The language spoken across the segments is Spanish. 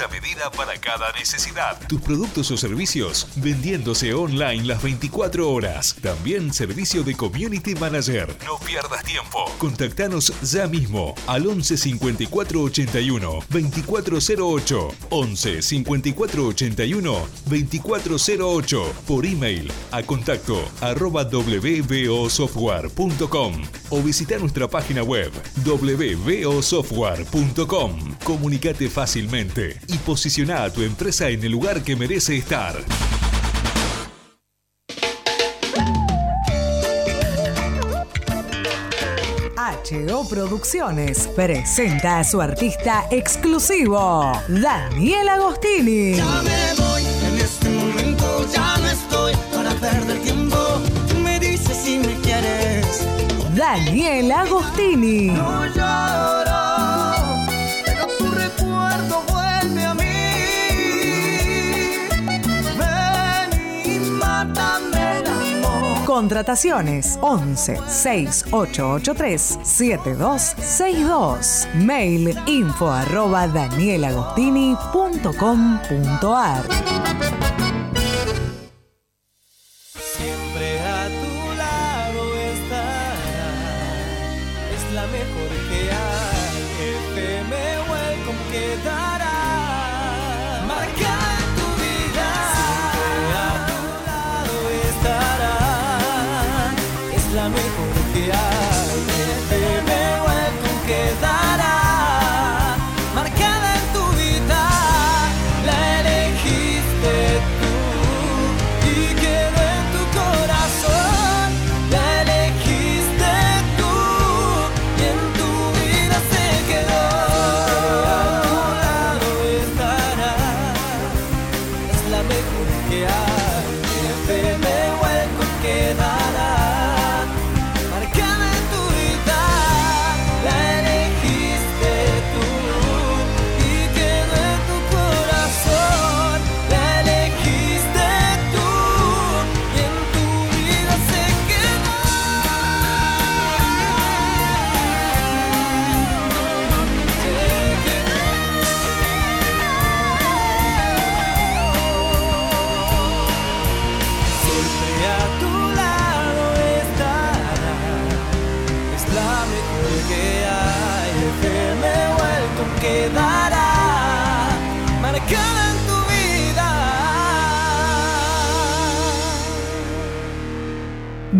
a medida para cada necesidad. Tus productos o servicios vendiéndose online las 24 horas. También servicio de Community Manager. No pierdas tiempo. Contactanos ya mismo al 11 54 81 2408. 11 54 81 2408. Por email a contacto arroba wbosoftware.com o visita nuestra página web wbosoftware.com. Comunicate fácilmente y posiciona a tu empresa en el lugar que merece estar. HO Producciones presenta a su artista exclusivo, Daniel Agostini. Ya me voy, en este momento ya no estoy para perder tiempo. Tú me dices si me quieres. Daniel Agostini. No lloro, Contrataciones 11 6883 7262. Mail info arroba danielagostini.com.ar.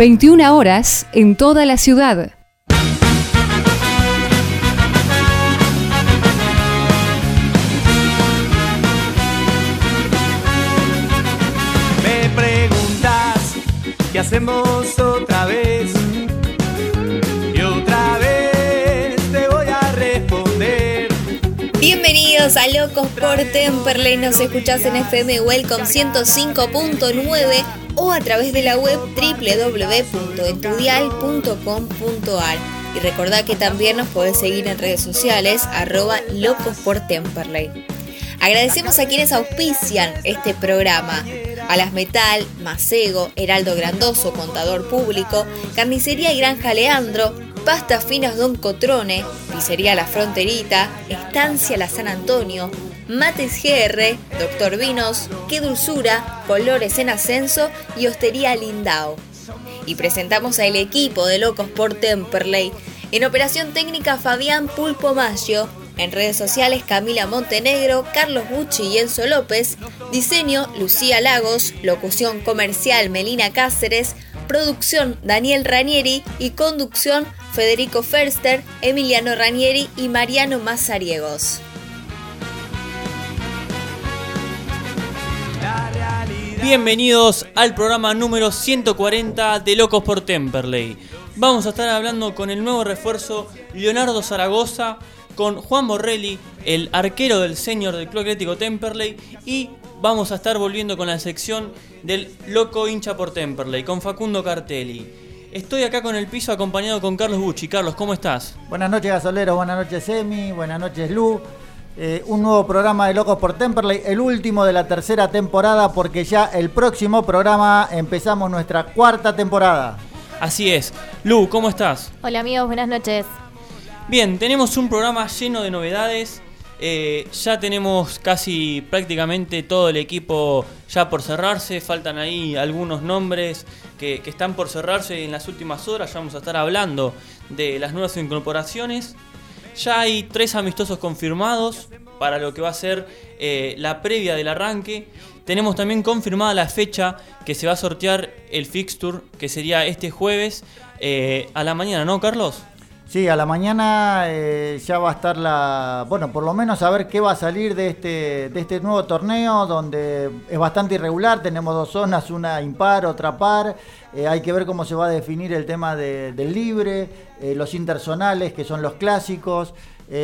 21 horas en toda la ciudad. Me preguntas qué hacemos otra vez. Y otra vez te voy a responder. Bienvenidos a Locos por Temperley, nos escuchás en FM Welcome 105.9 o a través de la web www.estudial.com.ar y recordá que también nos podés seguir en redes sociales arroba Locos. Agradecemos a quienes auspician este programa. A las Metal, Macego, Heraldo Grandoso, Contador Público, Carnicería y Granja Leandro, Pastas Finas Don Cotrone, Pizzería La Fronterita, Estancia La San Antonio, Mates GR, Doctor Vinos, Qué Dulzura, Colores en Ascenso y Hostería Lindao. Y presentamos al equipo de Locos por Temperley. En operación técnica Fabián Pulpo Maggio, en redes sociales Camila Montenegro, Carlos Bucci y Enzo López, diseño Lucía Lagos, locución comercial Melina Cáceres, producción Daniel Ranieri y conducción Federico Ferster, Emiliano Ranieri y Mariano Mazariegos. Bienvenidos al programa número 140 de Locos por Temperley. Vamos a estar hablando con el nuevo refuerzo Leonardo Zaragoza, con Juan Morelli, el arquero del senior del Club Atlético Temperley, y vamos a estar volviendo con la sección del Loco hincha por Temperley, con Facundo Cartelli. Estoy acá con el piso acompañado con Carlos Bucci. Carlos, ¿cómo estás? Buenas noches, gasoleros. Buenas noches, Emi. Buenas noches, Lu. Eh, un nuevo programa de Locos por Temperley, el último de la tercera temporada, porque ya el próximo programa empezamos nuestra cuarta temporada. Así es. Lu, ¿cómo estás? Hola amigos, buenas noches. Bien, tenemos un programa lleno de novedades. Eh, ya tenemos casi prácticamente todo el equipo ya por cerrarse. Faltan ahí algunos nombres que, que están por cerrarse en las últimas horas. Ya vamos a estar hablando de las nuevas incorporaciones. Ya hay tres amistosos confirmados para lo que va a ser eh, la previa del arranque. Tenemos también confirmada la fecha que se va a sortear el fixture, que sería este jueves eh, a la mañana, ¿no, Carlos? Sí, a la mañana eh, ya va a estar la. Bueno, por lo menos a ver qué va a salir de este, de este nuevo torneo, donde es bastante irregular. Tenemos dos zonas, una impar, otra par. Eh, hay que ver cómo se va a definir el tema de- del libre, eh, los interzonales, que son los clásicos.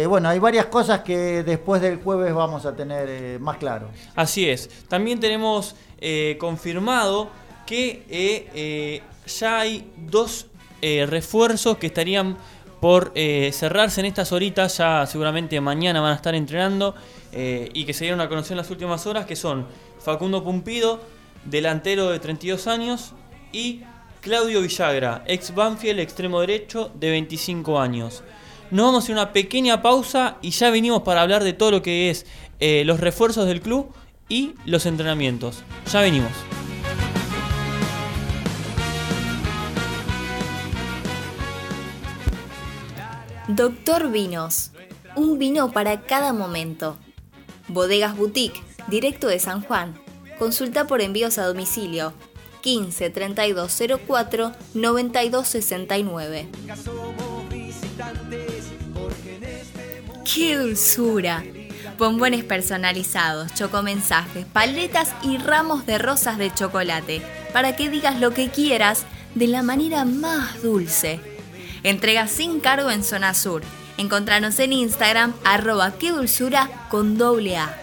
Bueno, hay varias cosas que después del jueves vamos a tener más claro. Así es. También tenemos eh, confirmado que ya hay dos refuerzos que estarían por eh, cerrarse en estas horitas. Ya seguramente mañana van a estar entrenando eh, y que se dieron a conocer en las últimas horas, que son Facundo Pumpido, delantero de 32 años, y Claudio Villagra, ex Banfield, extremo derecho, de 25 años. Nos vamos a hacer una pequeña pausa y ya venimos para hablar de todo lo que es eh, los refuerzos del club y los entrenamientos. Ya venimos. Doctor Vinos. Un vino para cada momento. Bodegas Boutique, directo de San Juan. Consulta por envíos a domicilio 15 32 04 92 69. ¡Qué dulzura! Bombones personalizados, chocomensajes, paletas y ramos de rosas de chocolate para que digas lo que quieras de la manera más dulce. Entrega sin cargo en Zona Sur. Encontranos en Instagram arroba qué dulzura con doble A.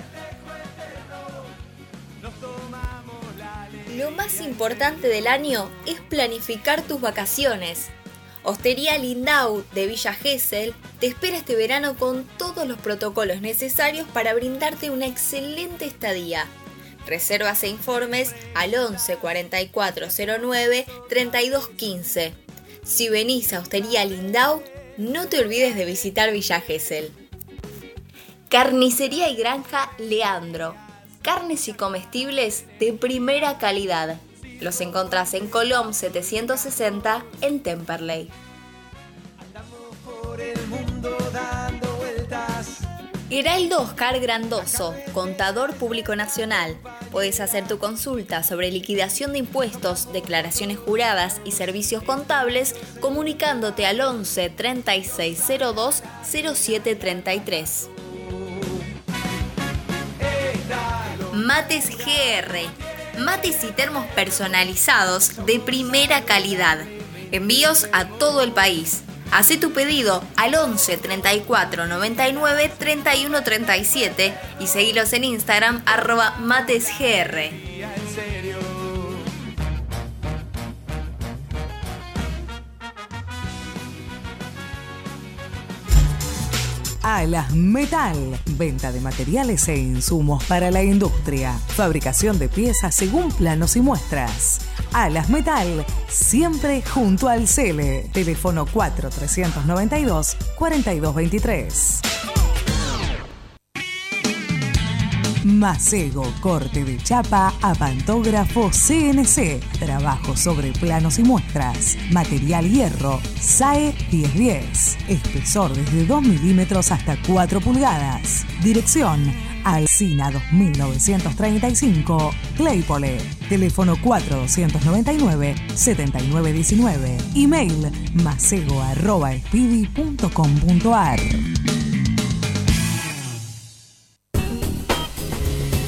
Lo más importante del año es planificar tus vacaciones. Hostería Lindau de Villa Gesell te espera este verano con todos los protocolos necesarios para brindarte una excelente estadía. Reservas e informes al 11 44 09 32 15. Si venís a Hostería Lindau, no te olvides de visitar Villa Gesell. Carnicería y Granja Leandro. Carnes y comestibles de primera calidad. Los encontrás en Colom 760 en Temperley. Heraldo Oscar Grandoso, contador público nacional. Puedes hacer tu consulta sobre liquidación de impuestos, declaraciones juradas y servicios contables comunicándote al 11 3602 0733. Mates GR. Mates y termos personalizados de primera calidad. Envíos a todo el país. Haz tu pedido al 11 34 99 31 37 y seguilos en Instagram arroba matesgr. Alas Metal. Venta de materiales e insumos para la industria. Fabricación de piezas según planos y muestras. Alas Metal, siempre junto al Cele. Teléfono 4392 4223. Macego, corte de chapa a pantógrafo CNC. Trabajo sobre planos y muestras. Material hierro, SAE 1010. Espesor desde 2 milímetros hasta 4 pulgadas. Dirección, Alcina 2935, Claypole. Teléfono 4299-7919. Email macego.espidi.com.ar.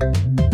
Thank you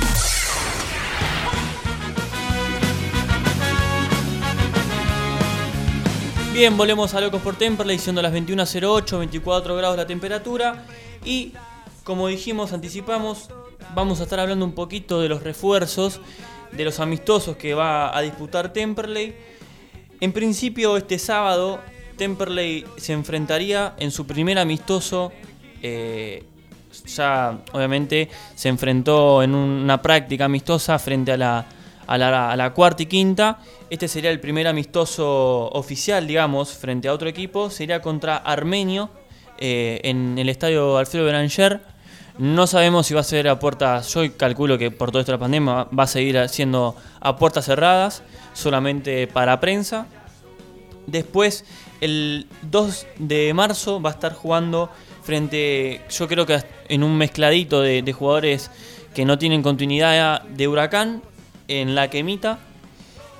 Bien, volvemos a Locos por Temperley, siendo las 21.08, 24 grados la temperatura. Y como dijimos, anticipamos, vamos a estar hablando un poquito de los refuerzos, de los amistosos que va a disputar Temperley. En principio, este sábado, Temperley se enfrentaría en su primer amistoso. eh, ya, obviamente, se enfrentó en una práctica amistosa frente a la, a la, cuarta y quinta. Este sería el primer amistoso oficial, digamos, frente a otro equipo. Sería contra Armenio eh, en el estadio Alfredo Beranger. No sabemos si va a ser a puertas. Yo calculo que por de la pandemia va a seguir siendo a puertas cerradas, solamente para prensa. Después, el 2 de marzo va a estar jugando frente, yo creo que en un mezcladito de jugadores que no tienen continuidad de Huracán en la quemita.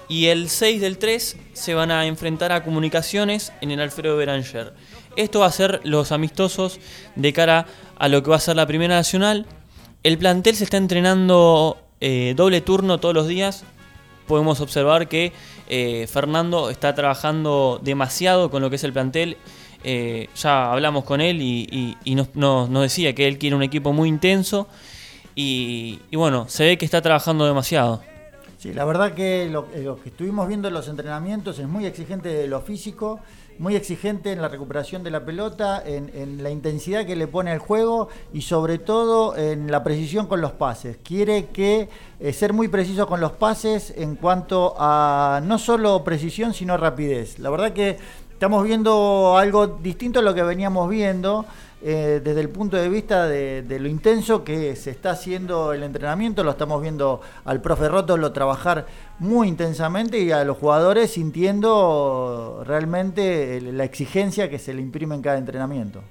Y el 6 del 3 se van a enfrentar a comunicaciones en el Alfredo Beranger. Esto va a ser los amistosos de cara a lo que va a ser la Primera Nacional. El plantel se está entrenando eh, doble turno todos los días. Podemos observar que eh, Fernando está trabajando demasiado con lo que es el plantel. Eh, ya hablamos con él y, nos decía que él quiere un equipo muy intenso. Y, y bueno, se ve que está trabajando demasiado. Sí, la verdad que lo, eh, lo que estuvimos viendo en los entrenamientos es muy exigente de lo físico, muy exigente en la recuperación de la pelota, en, la intensidad que le pone al juego y sobre todo en la precisión con los pases. Quiere que eh, ser muy preciso con los pases en cuanto a no solo precisión, sino rapidez. La verdad que estamos viendo algo distinto a lo que veníamos viendo. Eh, desde el punto de vista de, lo intenso que se está haciendo el entrenamiento, lo estamos viendo al profe Rótolo trabajar muy intensamente y a los jugadores sintiendo realmente la exigencia que se le imprime en cada entrenamiento.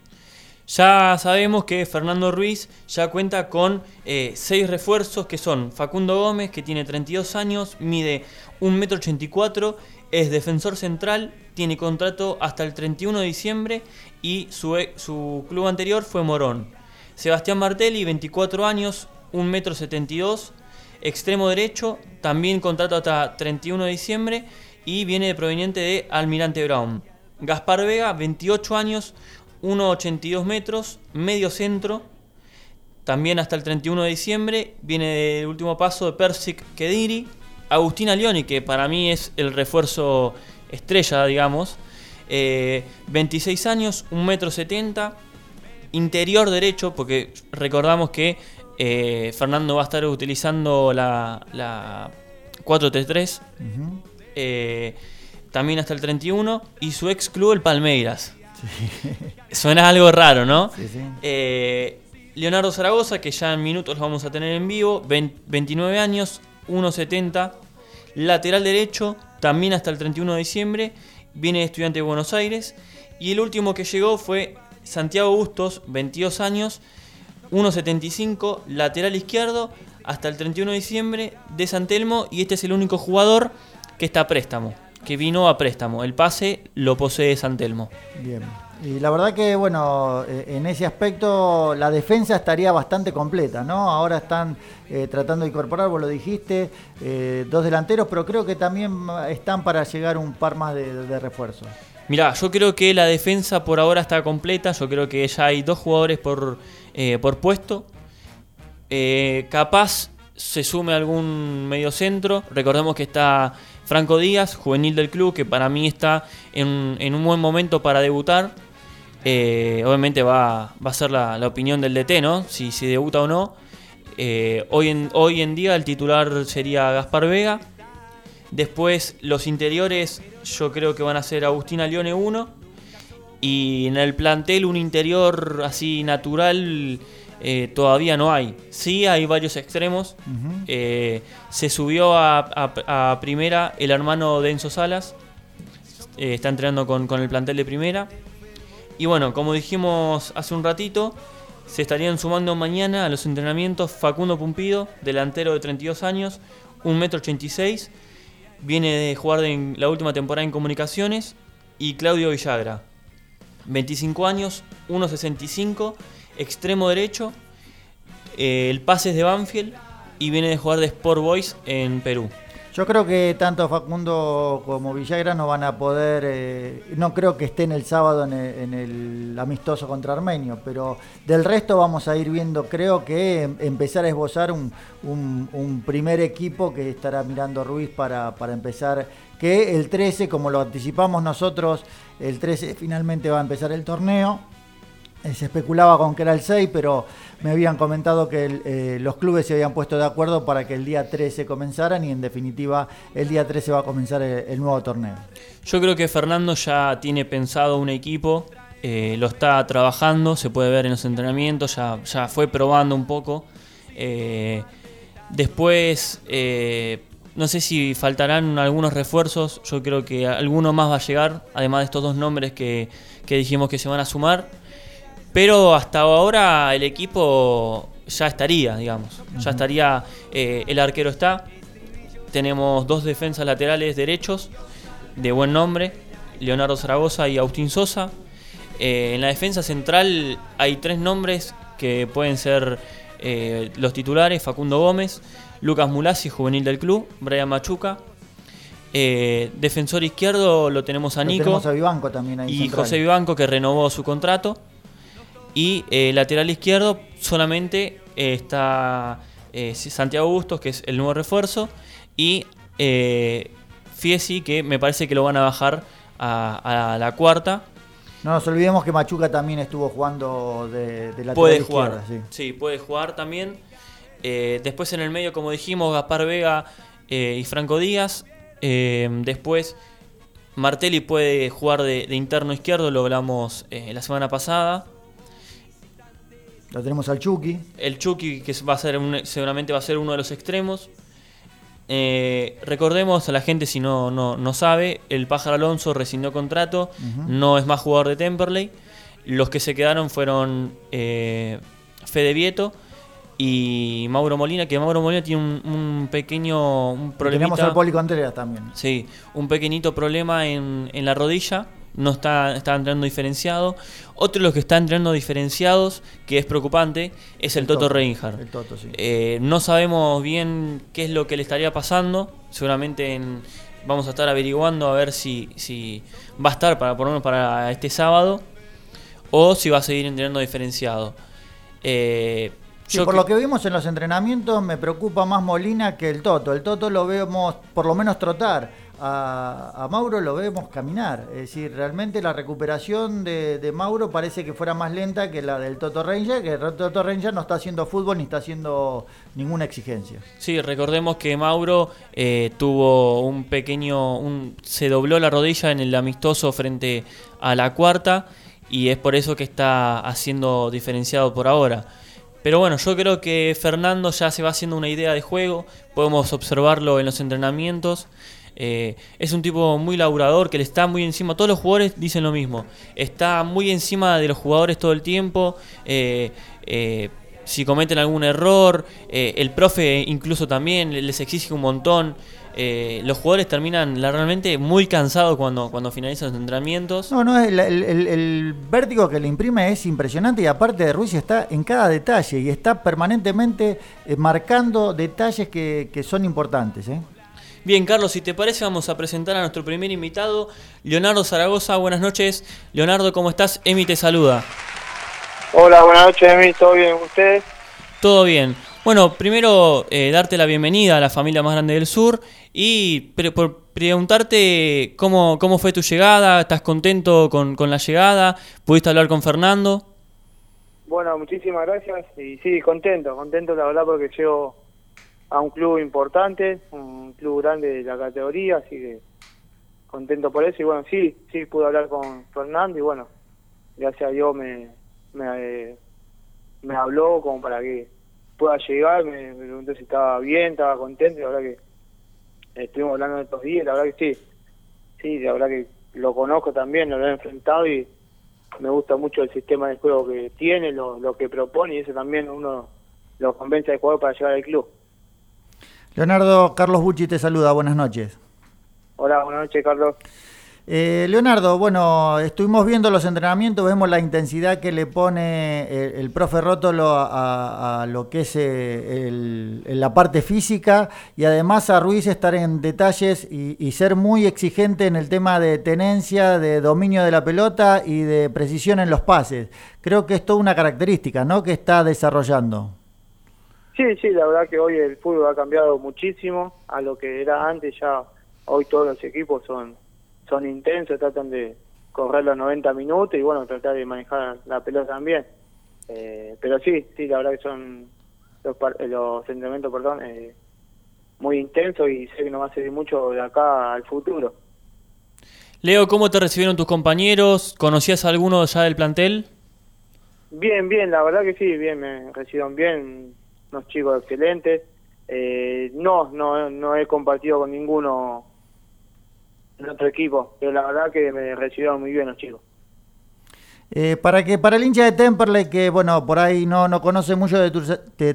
Ya sabemos que Fernando Ruiz ya cuenta con eh, seis refuerzos que son Facundo Gómez, que tiene 32 años, mide 1,84m, es defensor central, tiene contrato hasta el 31 de diciembre y su, e- su club anterior fue Morón. Sebastián Martelli, 24 años, 1,72m, extremo derecho, también contrato hasta 31 de diciembre y viene proveniente de Almirante Brown. Gaspar Vega, 28 años, 1,82 metros, medio centro, también hasta el 31 de diciembre. Viene del último paso de Persic Kediri. Agustina Leoni, que para mí es el refuerzo estrella, digamos. Eh, 26 años, 1,70 metro 70. Interior derecho, porque recordamos que eh, Fernando va a estar utilizando la, la 4-3-3. Ujú. eh, también hasta el 31. Y su ex club, el Palmeiras. Suena algo raro, ¿no? Sí, sí. Eh, Leonardo Zaragoza, que ya en minutos lo vamos a tener en vivo, 20 29 años, 1,70, lateral derecho, también hasta el 31 de diciembre, viene de estudiante de Buenos Aires. Y el último que llegó fue Santiago Bustos, 22 años, 1,75, lateral izquierdo, hasta el 31 de diciembre de San Telmo, y este es el único jugador que está a préstamo. Que vino a préstamo. El pase lo posee Santelmo. Bien. Y la verdad que, bueno, eh, en ese aspecto la defensa estaría bastante completa, ¿no? Ahora están eh, tratando de incorporar, vos lo dijiste, eh, dos delanteros, pero creo que también están para llegar un par más de, refuerzos. Mirá, yo creo que la defensa por ahora está completa, yo creo que ya hay dos jugadores por, por puesto. capaz se sume algún medio centro, recordemos que está Franco Díaz, juvenil del club, que para mí está en, un buen momento para debutar eh, obviamente va, a ser la, opinión del DT, ¿no? Si, si debuta o no. Eh, hoy, en, hoy en día el titular sería Gaspar Vega. Después los interiores yo creo que van a ser Agustina Leone 1. Y en el plantel un interior así natural eh, todavía no hay. Sí hay varios extremos. se subió a, primera el hermano de Enzo Salas. está entrenando con, con el plantel de primera. Y bueno, como dijimos hace un ratito, se estarían sumando mañana a los entrenamientos Facundo Pumpido, delantero de 32 años, 1,86m, viene de jugar en la última temporada en comunicaciones, y Claudio Villagra, 25 años, 1,65, extremo derecho, eh, el pase es de Banfield y viene de jugar de Sport Boys en Perú. Yo creo que tanto Facundo como Villagra no van a poder, eh, no creo que estén el sábado en el, amistoso contra Armenio, pero del resto vamos a ir viendo, creo que em, empezar a esbozar un, primer equipo que estará mirando Ruiz para, empezar, que el 13, como lo anticipamos nosotros, el 13 finalmente va a empezar el torneo se especulaba con que era el 6, pero me habían comentado que eh, los clubes se habían puesto de acuerdo para que el día 13 comenzaran y en definitiva el día 13 va a comenzar el, nuevo torneo. Yo creo que Fernando ya tiene pensado un equipo, eh, lo está trabajando, se puede ver en los entrenamientos, ya, ya fue probando un poco. después, no sé si faltarán algunos refuerzos, yo creo que alguno más va a llegar, además de estos dos nombres que, que dijimos que se van a sumar. Pero hasta ahora el equipo ya estaría, digamos. Ya estaría, eh, el arquero está. Tenemos dos defensas laterales derechos de buen nombre, Leonardo Zaragoza y Agustín Sosa. Eh, en la defensa central hay tres nombres que pueden ser eh, los titulares, Facundo Gómez, Lucas Mulasi, juvenil del club, Brian Machuca. defensor izquierdo lo tenemos a Nico. también Y José Vivanco que renovó su contrato. Y eh, lateral izquierdo solamente eh, está eh, Santiago Bustos, que es el nuevo refuerzo, y Fiesi, que me parece que lo van a bajar a, la cuarta. No nos olvidemos que Machuca también estuvo jugando de, lateral puede jugar, sí. puede jugar también. después en el medio, como dijimos, Gaspar Vega y Franco Díaz. después Martelli puede jugar de, de, interno izquierdo, lo hablamos la semana pasada. Lo tenemos al Chucky. El Chucky, que va a ser seguramente va a ser uno de los extremos. Eh, recordemos a la gente, si no, no, sabe, el Pájaro Alonso rescindió contrato, no es más jugador de Temperley. Los que se quedaron fueron eh, Fede Vieto y Mauro Molina, que Mauro Molina tiene un, pequeño un Tenemos al Poli Contreras también. Sí, un pequeñito problema en, en la rodilla no está, está entrando diferenciado. Otro de los que está entrando diferenciados, que es preocupante, es el, Toto, Reinhardt. Eh, no sabemos bien qué es lo que le estaría pasando. Seguramente vamos a estar averiguando a ver si, si va a estar para ponernos para este sábado o si va a seguir entrenando diferenciado. Eh, por lo que vimos en los entrenamientos me preocupa más Molina que el Toto. El Toto lo vemos por lo menos trotar a, Mauro lo vemos caminar. Es decir, realmente la recuperación de, Mauro parece que fuera más lenta que la del Toto Ranger, que el Toto Ranger no está haciendo fútbol ni está haciendo ninguna exigencia. Sí, recordemos que Mauro eh, tuvo un pequeño. Se dobló la rodilla en el amistoso frente a la cuarta y es por eso que está haciendo diferenciado por ahora. Pero bueno, yo creo que Fernando ya se va haciendo una idea de juego, podemos observarlo en los entrenamientos. Eh, es un tipo muy laburador, que le está muy encima. Todos los jugadores dicen lo mismo. Está muy encima de los jugadores todo el tiempo. Eh, eh, si cometen algún error, el profe incluso también les exige un montón. Los jugadores terminan realmente muy cansados cuando, cuando finalizan los entrenamientos. No, no, el, vértigo que le imprime es impresionante y aparte de Ruiz está en cada detalle y está permanentemente marcando detalles que, son importantes. Bien, Carlos, si te parece, vamos a presentar a nuestro primer invitado, Leonardo Zaragoza. Buenas noches. Leonardo, ¿cómo estás? Emi te saluda. Hola, buenas noches, Emi. ¿Todo bien? ¿Ustedes? Todo bien. Bueno, primero eh, darte la bienvenida a la familia más grande del sur y por preguntarte cómo, cómo fue tu llegada, ¿estás contento con, con la llegada? ¿Pudiste hablar con Fernando? Bueno, muchísimas gracias y sí, contento, contento la verdad porque llego a un club importante, un club grande de la categoría, así que contento por eso. Y bueno, sí, sí pude hablar con Fernando y bueno, gracias a Dios me, me, me habló como para que pueda llegar, me, preguntó si estaba bien, estaba contento, la verdad que estuvimos hablando de estos días, la verdad que sí, sí, la verdad que lo conozco también, lo he enfrentado y me gusta mucho el sistema de juego que tiene, lo, lo que propone y eso también uno lo convence al jugador para llegar al club. Leonardo, Carlos Bucci te saluda, buenas noches. Hola, buenas noches, Carlos. Eh, Leonardo, bueno, estuvimos viendo los entrenamientos, vemos la intensidad que le pone el, profe Rótolo a, lo que es eh, la parte física y además a Ruiz estar en detalles y, ser muy exigente en el tema de tenencia, de dominio de la pelota y de precisión en los pases. Creo que es toda una característica, ¿no? Que está desarrollando. Sí, sí, la verdad que hoy el fútbol ha cambiado muchísimo a lo que era antes, ya hoy todos los equipos son, son intensos, tratan de correr los 90 minutos y bueno, tratar de manejar la pelota también. Eh, pero sí, sí, la verdad que son los, los entrenamientos, perdón, eh, muy intensos y sé que nos va a servir mucho de acá al futuro. Leo, ¿cómo te recibieron tus compañeros? ¿Conocías a alguno ya del plantel? Bien, bien, la verdad que sí, bien, me recibieron bien, unos chicos excelentes. Eh, no, no, no he compartido con ninguno en otro equipo, pero la verdad que me recibieron muy bien los chicos. Eh, para que para el hincha de Temperley que bueno por ahí no, no conoce mucho de tu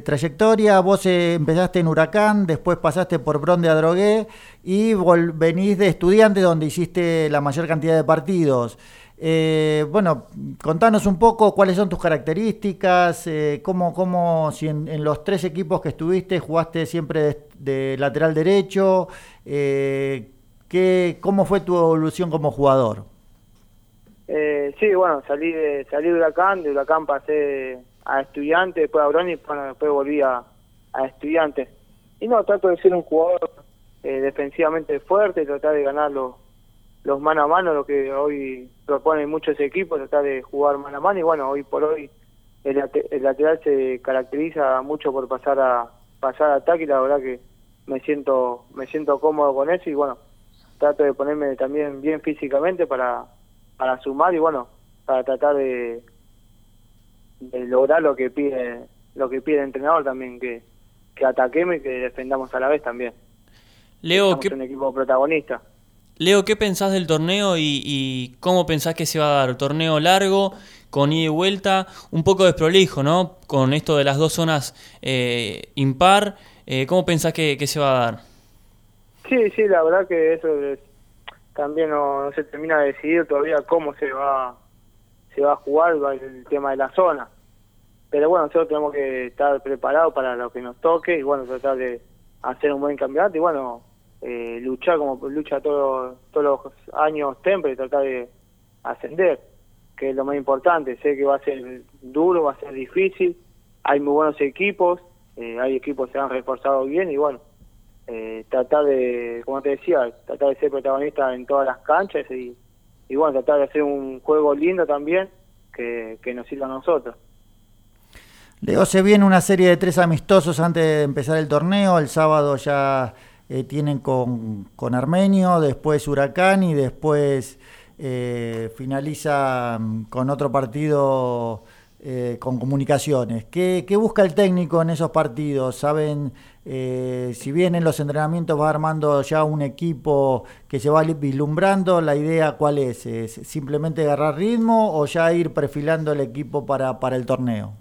trayectoria, vos eh, empezaste en Huracán, después pasaste por Bronde a Drogué y venís de estudiante donde hiciste la mayor cantidad de partidos. Eh, bueno, contanos un poco cuáles son tus características, eh, cómo, cómo, si en, los tres equipos que estuviste jugaste siempre de, lateral derecho, eh, qué, cómo fue tu evolución como jugador. Eh, sí, bueno, salí de, salí de Huracán, de Huracán pasé a estudiante, después a Brony, bueno, después volví a, a estudiante. Y no, trato de ser un jugador eh, defensivamente fuerte, tratar de ganar los los mano a mano, lo que hoy proponen muchos equipos, tratar de jugar mano a mano y bueno, hoy por hoy el, lateral se caracteriza mucho por pasar a pasar a ataque y la verdad que me siento me siento cómodo con eso y bueno, trato de ponerme también bien físicamente para para sumar y bueno, para tratar de, de lograr lo que pide lo que pide el entrenador también que que ataquemos y que defendamos a la vez también. Leo, que un equipo protagonista. Leo, ¿qué pensás del torneo y, cómo pensás que se va a dar? ¿Torneo largo, con ida y vuelta? Un poco desprolijo, ¿no? Con esto de las dos zonas eh, impar. Eh, ¿Cómo pensás que, se va a dar? Sí, sí, la verdad que eso también no, se termina de decidir todavía cómo se va, se va a jugar el tema de la zona. Pero bueno, nosotros tenemos que estar preparados para lo que nos toque y bueno, tratar de hacer un buen campeonato y bueno, eh, luchar como lucha todos todos los años Temple y tratar de ascender, que es lo más importante. Sé que va a ser duro, va a ser difícil, hay muy buenos equipos, eh, hay equipos que se han reforzado bien y bueno, eh, tratar de, como te decía, tratar de ser protagonista en todas las canchas y, y bueno, tratar de hacer un juego lindo también que, que nos sirva a nosotros. Luego se viene una serie de tres amistosos antes de empezar el torneo. El sábado ya eh, tienen con, con, Armenio, después Huracán y después eh, finaliza con otro partido eh, con comunicaciones. ¿Qué, busca el técnico en esos partidos? ¿Saben si bien en los entrenamientos va armando ya un equipo que se va vislumbrando? ¿La idea cuál es? ¿Es simplemente agarrar ritmo o ya ir perfilando el equipo para, para el torneo?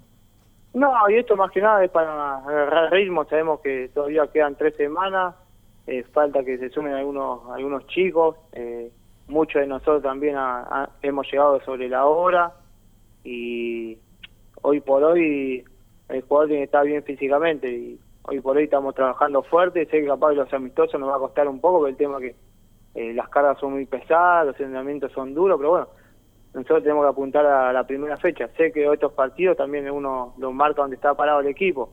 No, y esto más que nada es para agarrar ritmo. Sabemos que todavía quedan tres semanas. Eh, falta que se sumen algunos algunos chicos. Eh, muchos de nosotros también hemos llegado sobre la hora. Y hoy por hoy el jugador tiene que estar bien físicamente. Y hoy por hoy estamos trabajando fuerte. Sé que capaz los amistosos nos va a costar un poco, el tema que eh, las cargas son muy pesadas, los entrenamientos son duros, pero bueno nosotros tenemos que apuntar a la primera fecha. Sé que estos partidos también uno los marca donde está parado el equipo.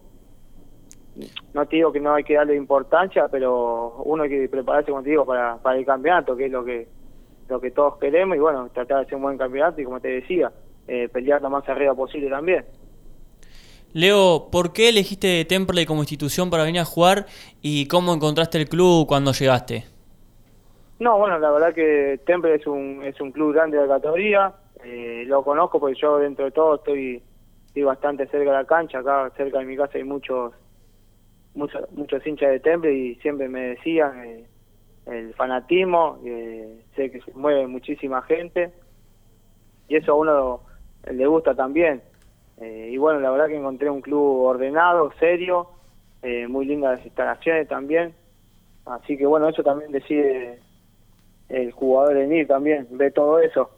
No te digo que no hay que darle importancia, pero uno hay que prepararse, como te digo, para, para el campeonato, que es lo que lo que todos queremos, y bueno, tratar de hacer un buen campeonato y como te decía, eh, pelear lo más arriba posible también. Leo, ¿por qué elegiste Temple como institución para venir a jugar y cómo encontraste el club cuando llegaste? No, bueno, la verdad que Temple es un, es un club grande de la categoría, eh, lo conozco porque yo dentro de todo estoy, estoy bastante cerca de la cancha, acá cerca de mi casa hay muchos muchos, muchos hinchas de Temple y siempre me decían eh, el fanatismo, eh, sé que se mueve muchísima gente y eso a uno le gusta también. y bueno, la verdad que encontré un club ordenado, serio, muy lindas las instalaciones también, así que bueno, eso también decide el jugador en ir también, ve todo eso.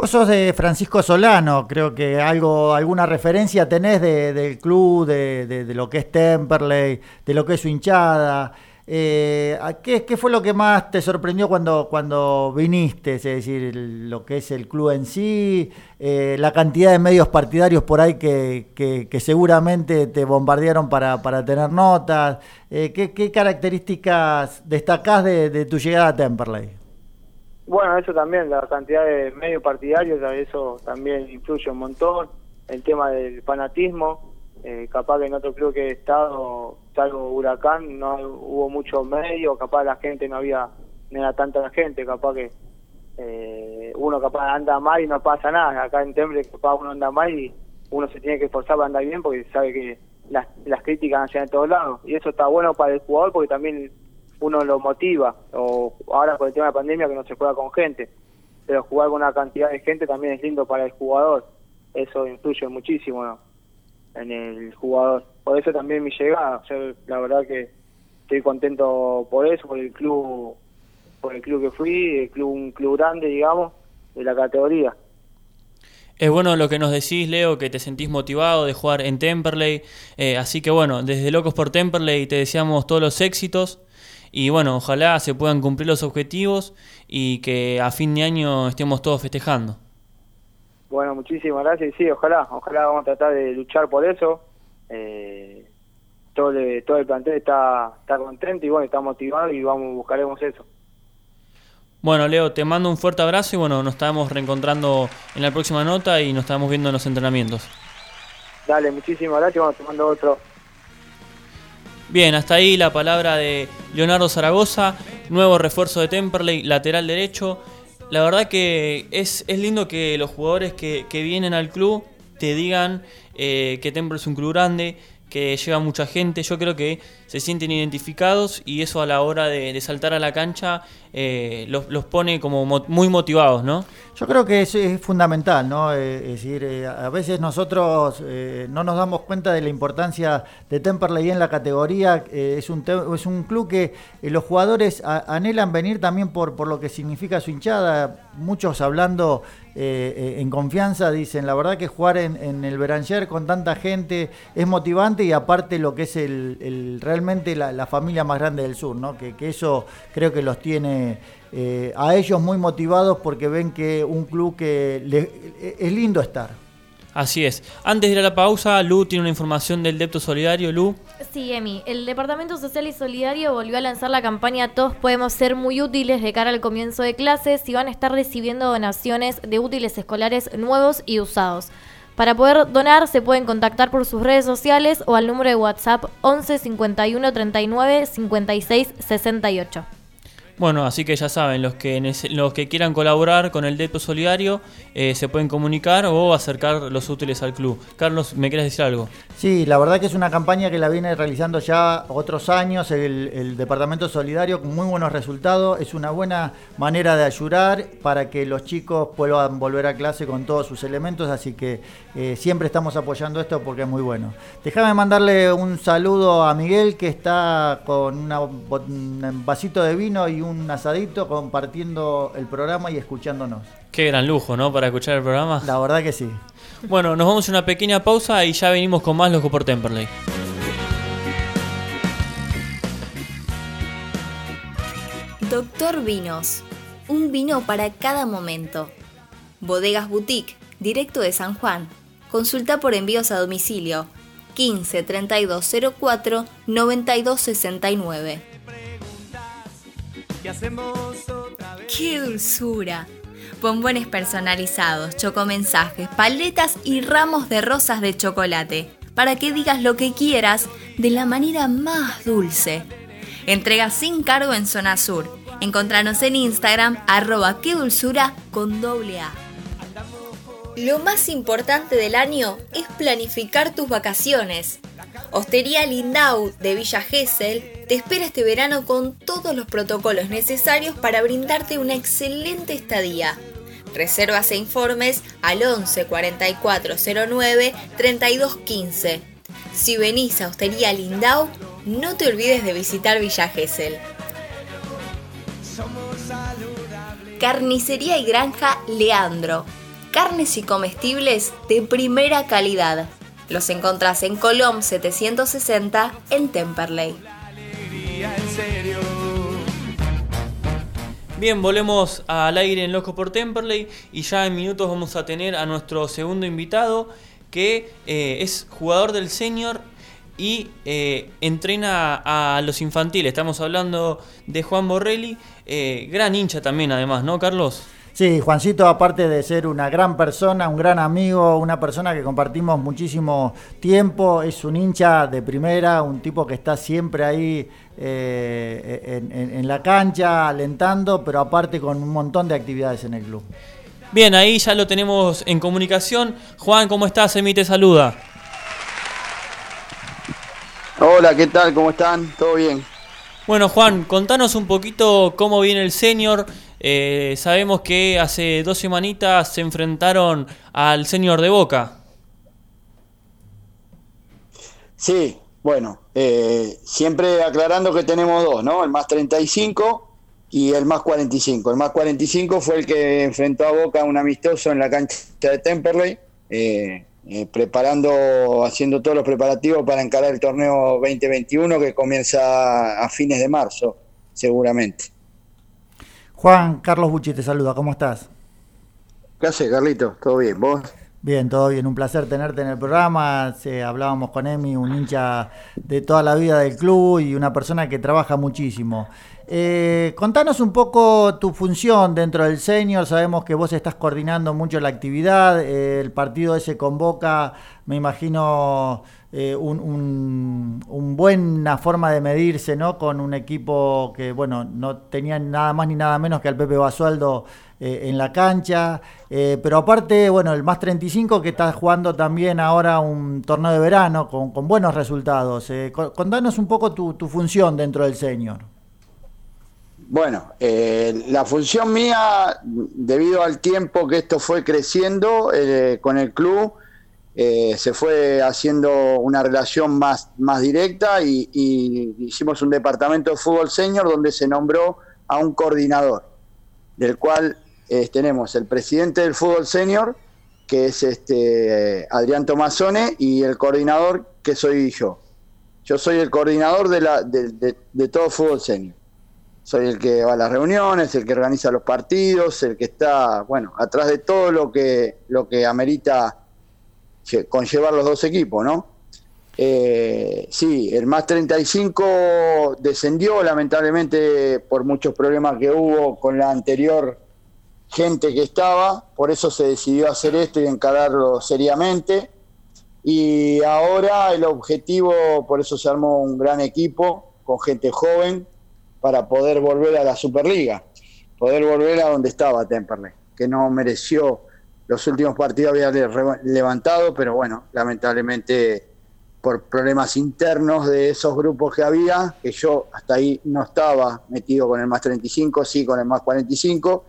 Vos sos de Francisco Solano, creo que algo, alguna referencia tenés de, del club, de, lo que es Temperley, de lo que es su hinchada. Eh, ¿qué, ¿Qué fue lo que más te sorprendió cuando, cuando viniste? Es decir, lo que es el club en sí, eh, la cantidad de medios partidarios por ahí que, que, seguramente te bombardearon para, para tener notas. Eh, ¿qué, ¿qué, características destacás de, de, tu llegada a Temperley? Bueno, eso también, la cantidad de medios partidarios, eso también influye un montón. El tema del fanatismo, eh, capaz que en otro club que he estado, salvo Huracán, no hubo muchos medios, capaz la gente no había, no era tanta la gente, capaz que eh, uno capaz anda mal y no pasa nada. Acá en Temple capaz uno anda mal y uno se tiene que esforzar para andar bien porque sabe que las, las críticas a en todos lados. Y eso está bueno para el jugador porque también uno lo motiva. O ahora por el tema de la pandemia que no se juega con gente. Pero jugar con una cantidad de gente también es lindo para el jugador. Eso influye muchísimo, en el jugador. Por eso también mi llegada. Yo la verdad que estoy contento por eso, por el club, por el club que fui, el club un club grande, digamos, de la categoría. Es bueno lo que nos decís, Leo, que te sentís motivado de jugar en Temperley. Eh, así que bueno, desde Locos por Temperley te deseamos todos los éxitos. Y bueno, ojalá se puedan cumplir los objetivos y que a fin de año estemos todos festejando. Bueno, muchísimas gracias sí, ojalá, ojalá vamos a tratar de luchar por eso. Eh, todo, el, todo el plantel está, está contento y bueno, está motivado y vamos buscaremos eso. Bueno, Leo, te mando un fuerte abrazo y bueno, nos estamos reencontrando en la próxima nota y nos estamos viendo en los entrenamientos. Dale, muchísimas gracias, bueno, te mando otro. Bien, hasta ahí la palabra de Leonardo Zaragoza, nuevo refuerzo de Temperley, lateral derecho. La verdad que es, es lindo que los jugadores que, que vienen al club te digan eh, que Temple es un club grande, que lleva mucha gente. Yo creo que se sienten identificados y eso a la hora de, saltar a la cancha eh, los, los, pone como muy motivados, ¿no? Yo creo que eso es fundamental, ¿no? Eh, es decir, eh, a veces nosotros no nos damos cuenta de la importancia de Temperley en la categoría. es, un es un club que los jugadores anhelan venir también por, por lo que significa su hinchada. Muchos hablando en confianza dicen, la verdad que jugar en, el Beranger con tanta gente es motivante y aparte lo que es el realmente la, familia más grande del sur, ¿no? Que, eso creo que los tiene eh, a ellos muy motivados porque ven que un club que es lindo estar. Así es. Antes de ir a la pausa, Lu tiene una información del Depto Solidario. Lu. Sí, Emi. El Departamento Social y Solidario volvió a lanzar la campaña Todos podemos ser muy útiles de cara al comienzo de clases y van a estar recibiendo donaciones de útiles escolares nuevos y usados. Para poder donar se pueden contactar por sus redes sociales o al número de WhatsApp 11 51 39 56 68. Bueno, así que ya saben, los que, los que quieran colaborar con el Depo Solidario eh, se pueden comunicar o acercar los útiles al club. Carlos, ¿me quieres decir algo? Sí, la verdad que es una campaña que la viene realizando ya otros años el, Departamento Solidario con muy buenos resultados. Es una buena manera de ayudar para que los chicos puedan volver a clase con todos sus elementos, así que eh, siempre estamos apoyando esto porque es muy bueno. Déjame mandarle un saludo a Miguel que está con un vasito de vino y un un asadito compartiendo el programa y escuchándonos. Qué gran lujo, ¿no? Para escuchar el programa. La verdad que sí. Bueno, nos vamos a una pequeña pausa y ya venimos con más Loco por Temperley. Doctor Vinos. Un vino para cada momento. Bodegas Boutique, directo de San Juan. Consulta por envíos a domicilio 15 3204 9269. ¡Qué dulzura! Bombones personalizados, chocomensajes, paletas y ramos de rosas de chocolate, para que digas lo que quieras de la manera más dulce. Entrega sin cargo en Zona Sur. Encontranos en Instagram, arroba qué dulzura con doble A. Lo más importante del año es planificar tus vacaciones. Hostería Lindau de Villa Gesell te espera este verano con todos los protocolos necesarios para brindarte una excelente estadía. Reservas e informes al 11 44 09 32 15. Si venís a Hostería Lindau, no te olvides de visitar Villa Gesell. Carnicería y Granja Leandro. Carnes y comestibles de primera calidad los encontrás en Colom 760 en Temperley. Bien, volvemos al aire en Loco por Temperley y ya en minutos vamos a tener a nuestro segundo invitado que eh, es jugador del senior y eh, entrena a los infantiles. Estamos hablando de Juan Borrelli, eh, gran hincha también además, ¿no, Carlos? Sí, Juancito, aparte de ser una gran persona, un gran amigo, una persona que compartimos muchísimo tiempo, es un hincha de primera, un tipo que está siempre ahí eh, en, la cancha, alentando, pero aparte con un montón de actividades en el club. Bien, ahí ya lo tenemos en comunicación. Juan, ¿cómo estás? Emi te saluda. Hola, ¿qué tal? ¿Cómo están? ¿Todo bien? Bueno, Juan, contanos un poquito cómo viene el senior. Eh, sabemos que hace dos semanitas se enfrentaron al señor de Boca. Sí, bueno, eh, siempre aclarando que tenemos dos, ¿no? El más 35 y el más 45. El más 45 fue el que enfrentó a Boca un amistoso en la cancha de Temperley, eh, preparando, haciendo todos los preparativos para encarar el torneo 2021 que comienza a fines de marzo, seguramente. Juan, Carlos Bucci te saluda, ¿cómo estás? ¿Qué haces, Carlito? ¿Todo bien? ¿Vos? Bien, todo bien, un placer tenerte en el programa. hablábamos con Emi, un hincha de toda la vida del club y una persona que trabaja muchísimo. Eh, contanos un poco tu función dentro del senior. Sabemos que vos estás coordinando mucho la actividad. Eh, el partido ese convoca, me imagino, eh, un, buena forma de medirse, ¿no? Con un equipo que, bueno, no tenía nada más ni nada menos que al Pepe Basualdo eh, en la cancha. Eh, pero aparte, bueno, el más 35 que está jugando también ahora un torneo de verano con, buenos resultados. contanos un poco tu, tu, función dentro del senior. Bueno, la función mía, debido al tiempo que esto fue creciendo con el club, eh, se fue haciendo una relación más, más directa y, hicimos un departamento de fútbol senior donde se nombró a un coordinador, del cual eh, tenemos el presidente del fútbol senior, que es este Adrián Tomasone, y el coordinador, que soy yo. Yo soy el coordinador de, la, de, de todo fútbol senior. Soy el que va a las reuniones, el que organiza los partidos, el que está, bueno, atrás de todo lo que, lo que amerita conllevar los dos equipos, ¿no? Eh, sí, el más 35 descendió lamentablemente por muchos problemas que hubo con la anterior gente que estaba, por eso se decidió hacer esto y encararlo seriamente. Y ahora el objetivo, por eso se armó un gran equipo con gente joven, para poder volver a la Superliga, poder volver a donde estaba Temperley, que no mereció los últimos partidos había levantado, pero bueno, lamentablemente por problemas internos de esos grupos que había, que yo hasta ahí no estaba metido con el más 35, sí con el más 45,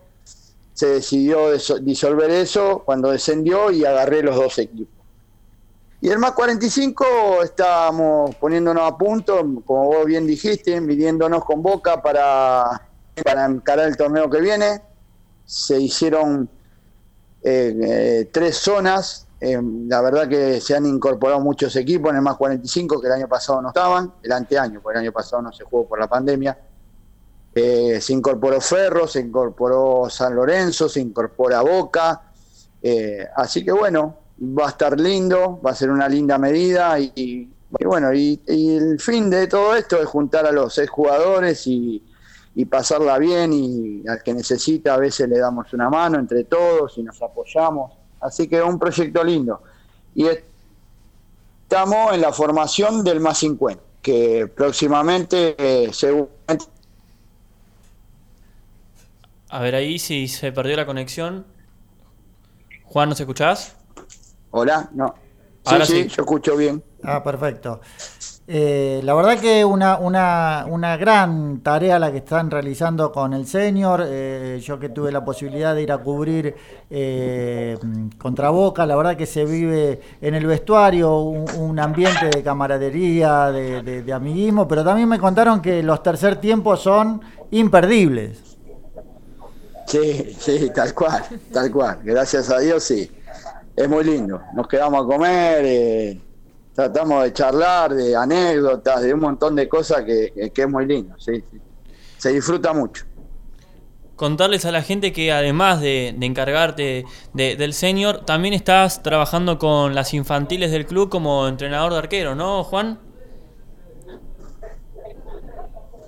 se decidió disolver eso cuando descendió y agarré los dos equipos. Y el más 45 estábamos poniéndonos a punto, como vos bien dijiste, midiéndonos con Boca para, para encarar el torneo que viene. Se hicieron eh, tres zonas. Eh, la verdad que se han incorporado muchos equipos en el más 45 que el año pasado no estaban, el anteaño, porque el año pasado no se jugó por la pandemia. Eh, se incorporó Ferro, se incorporó San Lorenzo, se incorpora Boca. así que bueno, va a estar lindo, va a ser una linda medida y, bueno, y, el fin de todo esto es juntar a los seis jugadores y, y pasarla bien y al que necesita a veces le damos una mano entre todos y nos apoyamos. Así que es un proyecto lindo. Y estamos en la formación del más 50, que próximamente, eh, seguramente... A ver ahí si se perdió la conexión. Juan, ¿nos escuchás? Hola, no. Ahora sí, yo escucho bien. Ah, perfecto. Eh, la verdad que una, una, una, gran tarea la que están realizando con el senior. Eh, yo que tuve la posibilidad de ir a cubrir eh, contra Boca, la verdad que se vive en el vestuario un, ambiente de camaradería, de, de, amiguismo, pero también me contaron que los tercer tiempos son imperdibles. Sí, sí, tal cual, tal cual. Gracias a Dios, sí. Es muy lindo. Nos quedamos a comer tratamos de charlar, de anécdotas, de un montón de cosas que, es muy lindo, sí, se disfruta mucho. Contarles a la gente que además de, encargarte del senior, también estás trabajando con las infantiles del club como entrenador de arquero, ¿no, Juan?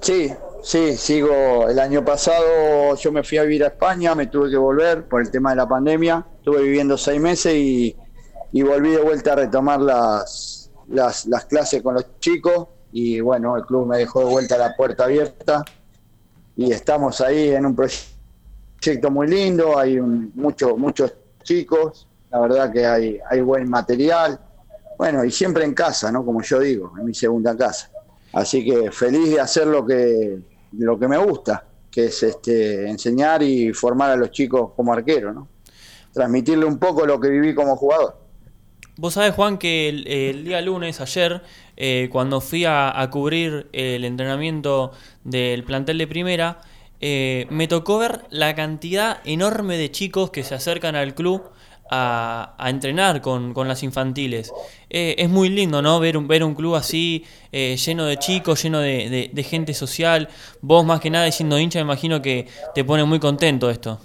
Sí, sí, sigo. El año pasado yo me fui a vivir a España, me tuve que volver por el tema de la pandemia. Estuve viviendo seis meses y, y volví de vuelta a retomar las, las, las clases con los chicos y bueno, el club me dejó de vuelta la puerta abierta y estamos ahí en un proyecto muy lindo, hay muchos muchos chicos, la verdad que hay, hay buen material, bueno, y siempre en casa, ¿no? Como yo digo, en mi segunda casa. Así que feliz de hacer lo que, lo que me gusta, que es este, enseñar y formar a los chicos como arquero, ¿no? Transmitirle un poco lo que viví como jugador. Vos sabés, Juan, que el, día lunes, ayer, eh, cuando fui a, cubrir el entrenamiento del plantel de primera, eh, me tocó ver la cantidad enorme de chicos que se acercan al club a, entrenar con, las infantiles. Eh, es muy lindo, ¿no? Ver un, ver un club así, lleno de chicos, lleno de, de gente social. Vos, más que nada, siendo hincha, me imagino que te pone muy contento esto.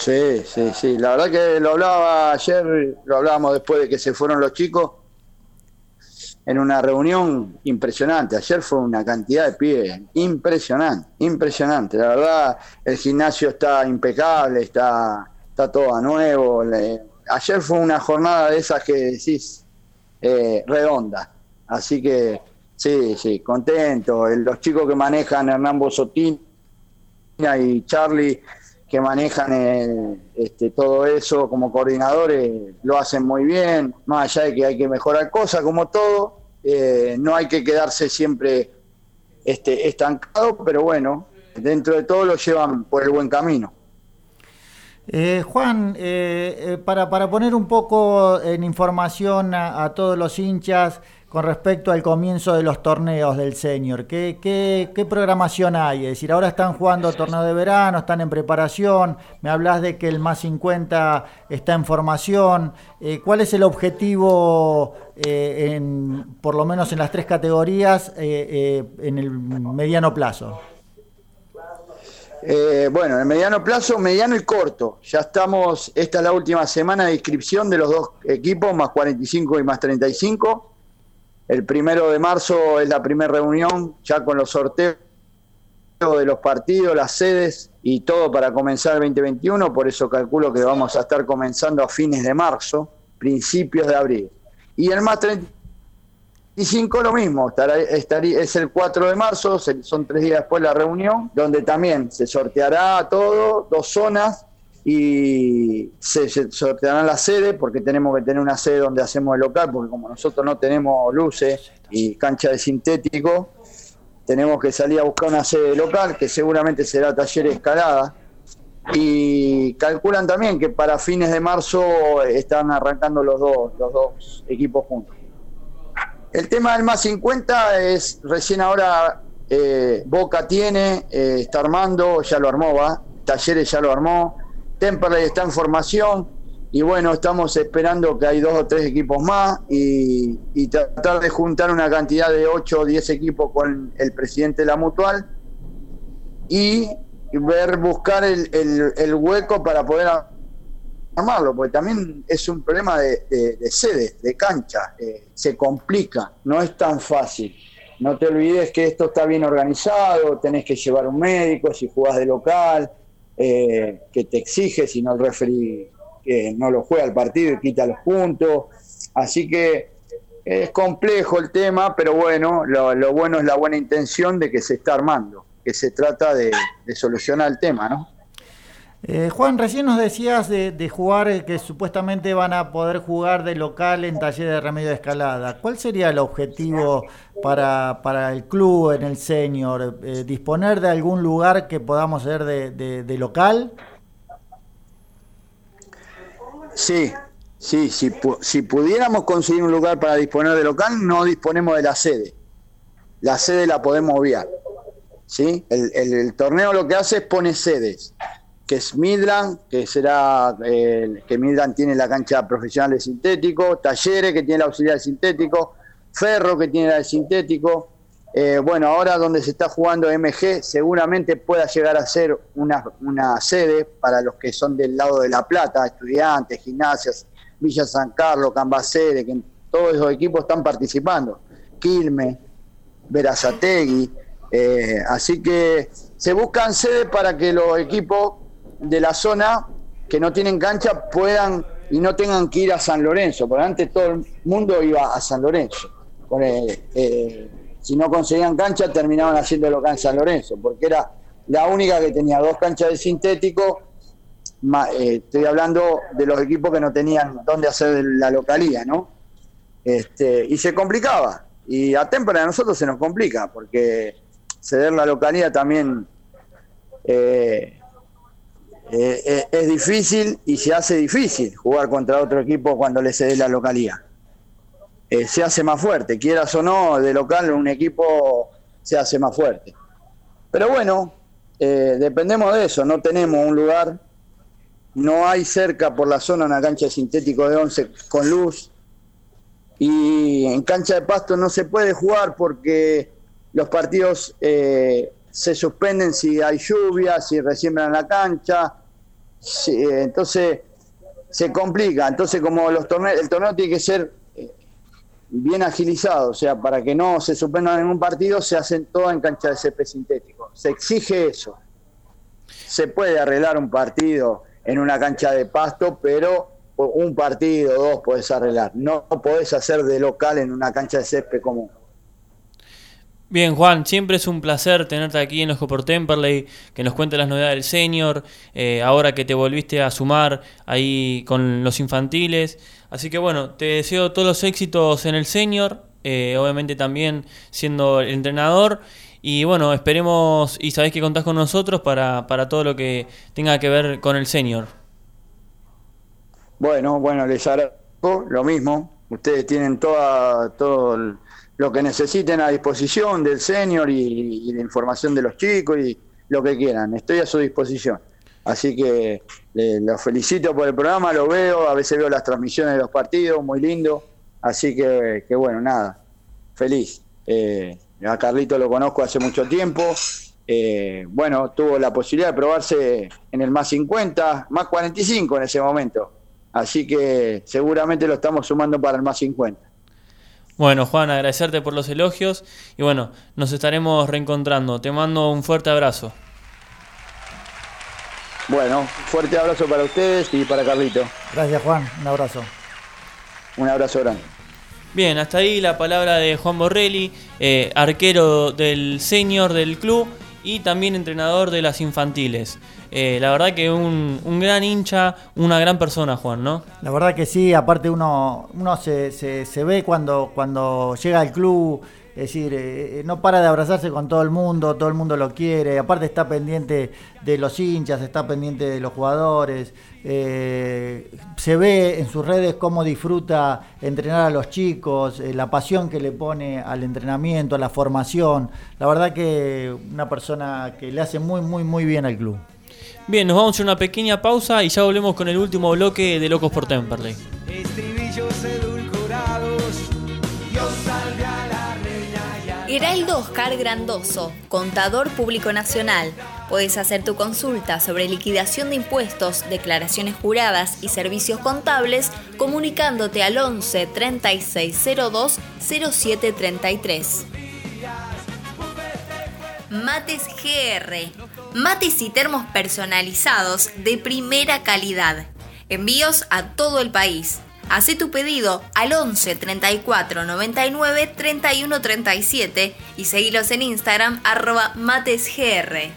Sí, sí, sí. La verdad que lo hablaba ayer, lo hablábamos después de que se fueron los chicos, en una reunión impresionante. Ayer fue una cantidad de pies impresionante, impresionante. La verdad, el gimnasio está impecable, está, está todo a nuevo. ayer fue una jornada de esas que decís eh, redonda. Así que sí, sí, contento. Los chicos que manejan Hernán Bosotín y Charlie que manejan este, todo eso como coordinadores lo hacen muy bien, más allá de que hay que mejorar cosas, como todo, eh, no hay que quedarse siempre este, estancado, pero bueno, dentro de todo lo llevan por el buen camino. Eh, Juan, eh, para, para poner un poco en información a todos los hinchas, con respecto al comienzo de los torneos del senior? ¿Qué, qué, programación hay? Es decir, ahora están jugando torneo de verano, están en preparación, me hablas de que el más 50 está en formación. Eh, ¿Cuál es el objetivo, eh, en, por lo menos en las tres categorías, eh, en el mediano plazo? bueno, en el mediano plazo, mediano y corto. Ya estamos, esta es la última semana de inscripción de los dos equipos, más 45 y más 35 el primero de marzo es la primera reunión, ya con los sorteos de los partidos, las sedes y todo para comenzar el 2021, por eso calculo que vamos a estar comenzando a fines de marzo, principios de abril. Y el más 25 lo mismo, estará, es el 4 de marzo, son tres días después la reunión, donde también se sorteará todo, dos zonas, y se, sortearán la sede, porque tenemos que tener una sede donde hacemos el local, porque como nosotros no tenemos luces y cancha de sintético, tenemos que salir a buscar una sede local, que seguramente será taller escalada, y calculan también que para fines de marzo están arrancando los dos, los dos equipos juntos. El tema del más 50 es recién ahora eh, Boca tiene, eh, está armando, ya lo armó, va, Talleres ya lo armó, Temperley está en formación y bueno, estamos esperando que hay dos o tres equipos más y, tratar de juntar una cantidad de 8 o 10 equipos con el presidente de la mutual y ver, buscar el, el, hueco para poder armarlo, porque también es un problema de, de, sede, de cancha, eh, se complica, no es tan fácil. No te olvides que esto está bien organizado, tenés que llevar un médico si jugás de local, eh, que te exige, si no el referee que no lo juega el partido y quita los puntos. Así que es complejo el tema, pero bueno, lo bueno es la buena intención de que se está armando que se trata de, solucionar el tema, ¿no? Eh, Juan, recién nos decías de, jugar, eh, que supuestamente van a poder jugar de local en taller de remedio de escalada. ¿Cuál sería el objetivo para, para el club en el senior? Eh, ¿Disponer de algún lugar que podamos hacer de, de, local? Sí, sí, si, si pudiéramos conseguir un lugar para disponer de local, no disponemos de la sede. La sede la podemos obviar ¿sí? El, torneo lo que hace es pone sedes, que es Midland, que será eh, que Midland tiene la cancha profesional de sintético, Talleres, que tiene la auxiliar de sintético, Ferro, que tiene la de sintético. Eh, bueno, ahora donde se está jugando MG, seguramente pueda llegar a ser una, una sede para los que son del lado de La Plata, estudiantes, gimnasias, Villa San Carlos, Cambacere, que todos esos equipos están participando. Quilme, Verazategui, eh, así que se buscan sedes para que los equipos de la zona que no tienen cancha puedan y no tengan que ir a San Lorenzo, porque antes todo el mundo iba a San Lorenzo. Eh, si no conseguían cancha terminaban haciéndolo acá en San Lorenzo, porque era la única que tenía dos canchas de sintético. Eh, estoy hablando de los equipos que no tenían dónde hacer la localía, ¿no? Este, y se complicaba. Y a Tempera a nosotros se nos complica, porque ceder la localidad también eh, eh, eh, es difícil y se hace difícil jugar contra otro equipo cuando le cede la localidad. se hace más fuerte, quieras o no, de local un equipo se hace más fuerte. Pero bueno, dependemos de eso, no tenemos un lugar, no hay cerca por la zona una cancha de sintético de 11 con luz y en cancha de pasto no se puede jugar porque los partidos eh, se suspenden si hay lluvia, si resiembran la cancha, eh, entonces se complica. Entonces, como los torneos, el torneo tiene que ser eh, bien agilizado, o sea, para que no se suspenda ningún partido, se hacen todo en cancha de césped sintético. Se exige eso. Se puede arreglar un partido en una cancha de pasto, pero un partido, dos puedes arreglar. No podés hacer de local en una cancha de césped común. Bien, Juan, siempre es un placer tenerte aquí en Ojo por Temperley, que nos cuente las novedades del senior, eh, ahora que te volviste a sumar ahí con los infantiles. Así que bueno, te deseo todos los éxitos en el senior, eh, obviamente también siendo el entrenador. Y bueno, esperemos y sabéis que contás con nosotros para, para todo lo que tenga que ver con el senior. Bueno, bueno, les agradezco lo mismo. Ustedes tienen toda, todo el lo que necesiten a disposición del senior y, la información de los chicos y lo que quieran. Estoy a su disposición. Así que los felicito por el programa, lo veo, a veces veo las transmisiones de los partidos, muy lindo. Así que, bueno, nada, feliz. Eh, a Carlito lo conozco hace mucho tiempo. Eh, bueno, tuvo la posibilidad de probarse en el más 50, más 45 en ese momento. Así que seguramente lo estamos sumando para el más 50. Bueno, Juan, agradecerte por los elogios y bueno, nos estaremos reencontrando. Te mando un fuerte abrazo. Bueno, fuerte abrazo para ustedes y para Carlito. Gracias, Juan. Un abrazo. Un abrazo grande. Bien, hasta ahí la palabra de Juan Borrelli, eh, arquero del senior del club y también entrenador de las infantiles. Eh, la verdad que un, gran hincha, una gran persona, Juan, ¿no? La verdad que sí, aparte uno, uno se, se, ve cuando, cuando llega al club, es decir, eh, no para de abrazarse con todo el mundo, todo el mundo lo quiere, aparte está pendiente de los hinchas, está pendiente de los jugadores, eh, se ve en sus redes cómo disfruta entrenar a los chicos, eh, la pasión que le pone al entrenamiento, a la formación, la verdad que una persona que le hace muy, muy, muy bien al club. Bien, nos vamos a una pequeña pausa y ya volvemos con el último bloque de Locos por Temperley. Estribillos edulcorados, Dios salve a la reina y a Heraldo Oscar Grandoso, contador público nacional. Puedes hacer tu consulta sobre liquidación de impuestos, declaraciones juradas y servicios contables comunicándote al 11 3602 0733. Mates GR. Mates y termos personalizados de primera calidad. Envíos a todo el país. Haz tu pedido al 11 34 99 31 37 y seguilos en Instagram arroba matesgr.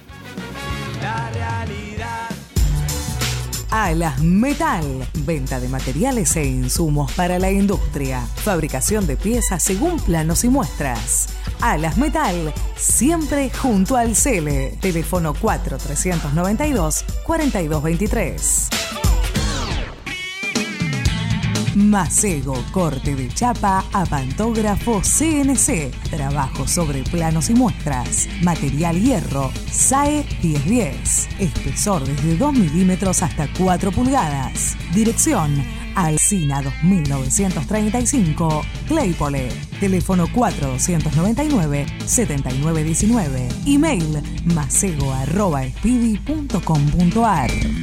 Alas Metal. Venta de materiales e insumos para la industria. Fabricación de piezas según planos y muestras. Alas Metal, siempre junto al Cele. Teléfono 4392 4223. Macego, corte de chapa a pantógrafo CNC. Trabajo sobre planos y muestras. Material hierro, SAE 1010. Espesor desde 2 milímetros hasta 4 pulgadas. Dirección, Alcina 2935, Claypole. Teléfono 4299-7919. Email macego.speedy.com.ar.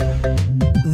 Thank you.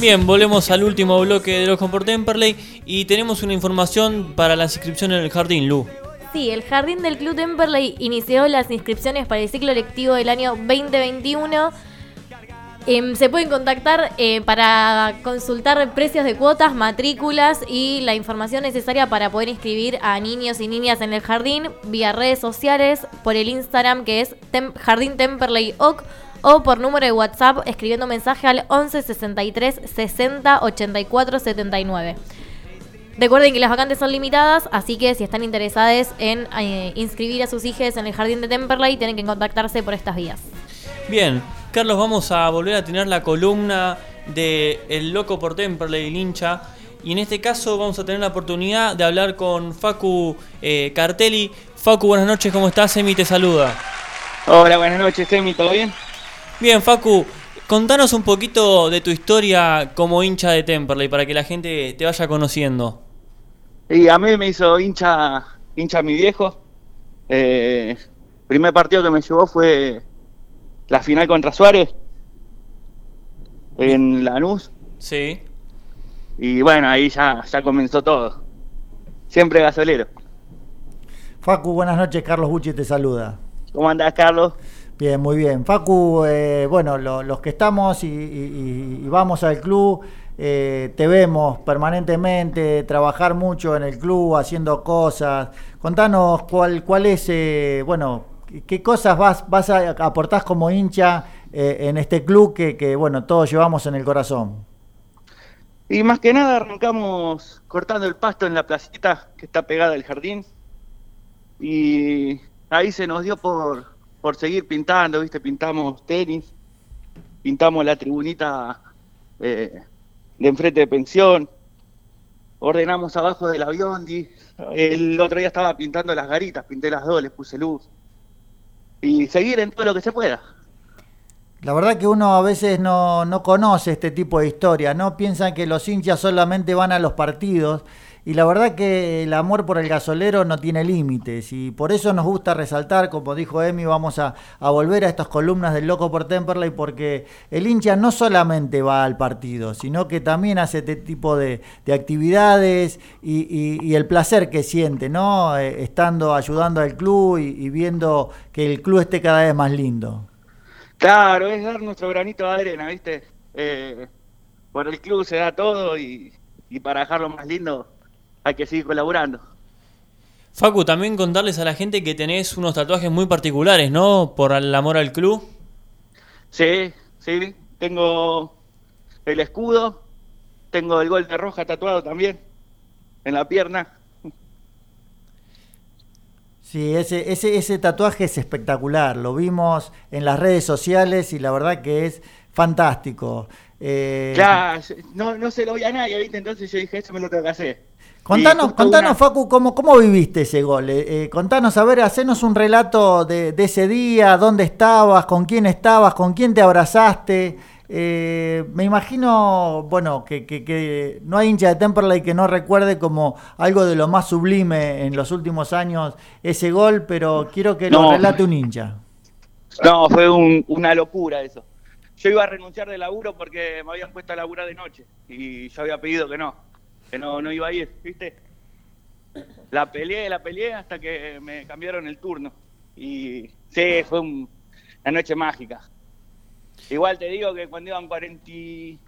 Bien, volvemos al último bloque de Locos por Temperley y tenemos una información para las inscripciones en el jardín, Lu. Sí, el Jardín del Club Temperley inició las inscripciones para el ciclo lectivo del año 2021. Em, se pueden contactar eh, para consultar precios de cuotas, matrículas y la información necesaria para poder inscribir a niños y niñas en el jardín vía redes sociales por el Instagram que es Tem- Jardín Temperley Oc o por número de WhatsApp escribiendo mensaje al 11 63 60 84 79. Recuerden que las vacantes son limitadas, así que si están interesados en eh, inscribir a sus hijos en el jardín de Temperley, tienen que contactarse por estas vías. Bien, Carlos, vamos a volver a tener la columna de El Loco por Temperley, el hincha. Y en este caso vamos a tener la oportunidad de hablar con Facu eh, Cartelli. Facu, buenas noches, ¿cómo estás? Emi te saluda. Hola, buenas noches, Temi, ¿todo bien? Bien, Facu, contanos un poquito de tu historia como hincha de Temperley para que la gente te vaya conociendo. Y a mí me hizo hincha, hincha mi viejo. Eh, primer partido que me llevó fue la final contra Suárez en Lanús. Sí. Y bueno, ahí ya, ya comenzó todo. Siempre gasolero. Facu, buenas noches. Carlos Bucci te saluda. ¿Cómo andás, Carlos? Bien, muy bien. Facu, eh, bueno, lo- los que estamos y, vamos al club, eh, te vemos permanentemente, trabajar mucho en el club, haciendo cosas. Contanos cuál, cuál es, eh, bueno, qué- cosas vas, vas a aportar como hincha en este club que, que, bueno, todos llevamos en el corazón. Y más que nada arrancamos cortando el pasto en la placita que está pegada al jardín. Y ahí se nos dio por, por seguir pintando, ¿viste? Pintamos tenis, pintamos la tribunita eh, de enfrente de pensión, ordenamos abajo del avión. El otro día estaba pintando las garitas, pinté las dos, les puse luz. Y seguir en todo lo que se pueda. La verdad que uno a veces no, no conoce este tipo de historia, ¿no? Piensan que los hinchas solamente van a los partidos y la verdad que el amor por el gasolero no tiene límites y por eso nos gusta resaltar, como dijo Emi, vamos a, a volver a estas columnas del Loco por Temperley porque el hincha no solamente va al partido, sino que también hace este tipo de, de actividades y, y- el placer que siente, ¿no? Eh, estando ayudando al club y- y viendo que el club esté cada vez más lindo. Claro, es dar nuestro granito de arena, ¿viste? Eh, por el club se da todo y, y para dejarlo más lindo hay que seguir colaborando. Facu, también contarles a la gente que tenés unos tatuajes muy particulares, ¿no? Por el amor al club. Sí, sí, tengo el escudo, tengo el gol de roja tatuado también en la pierna. Sí, ese, ese, ese tatuaje es espectacular. Lo vimos en las redes sociales y la verdad que es fantástico. Eh, Claro, no, no se lo vi a nadie, ¿viste? Entonces yo dije, eso me lo tengo que hacer. Contanos, contanos una- Facu, ¿cómo, ¿cómo viviste ese gol? Eh, eh, contanos, a ver, hacenos un relato de, de ese día, dónde estabas, con quién estabas, con quién te abrazaste. Eh, me imagino, bueno, que, que- que no hay hincha de Temperley que no recuerde como algo de lo más sublime en los últimos años ese gol, pero quiero que lo No. relate un hincha. No, fue un- una locura eso. Yo iba a renunciar de laburo porque me habían puesto a laburar de noche y yo había pedido que no, que no, no iba a ir, ¿viste? La peleé, la peleé hasta que me cambiaron el turno. Y sí, fue un- una noche mágica. Igual te digo que cuando iban 40, y-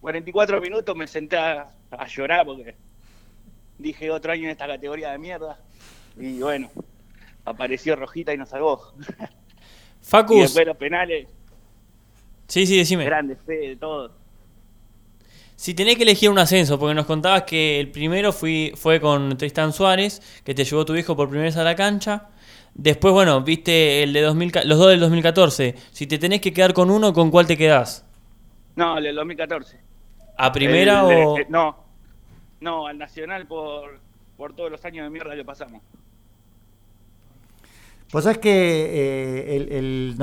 44 minutos me senté a, a llorar porque dije otro año en esta categoría de mierda. Y bueno, apareció Rojita y nos salvó. y Facus, después los penales, sí, sí, decime. grande fe de todo. Si tenés que elegir un ascenso, porque nos contabas que el primero fui, fue con Tristan Suárez, que te llevó tu hijo por primera vez a la cancha. Después, bueno, viste el de 2000, ca- los dos del 2014. Si te tenés que quedar con uno, ¿con cuál te quedás? No, el del 2014. ¿A primera El o...? eh, no, no, al Nacional por, por todos los años de mierda que pasamos. Pues es que eh, el,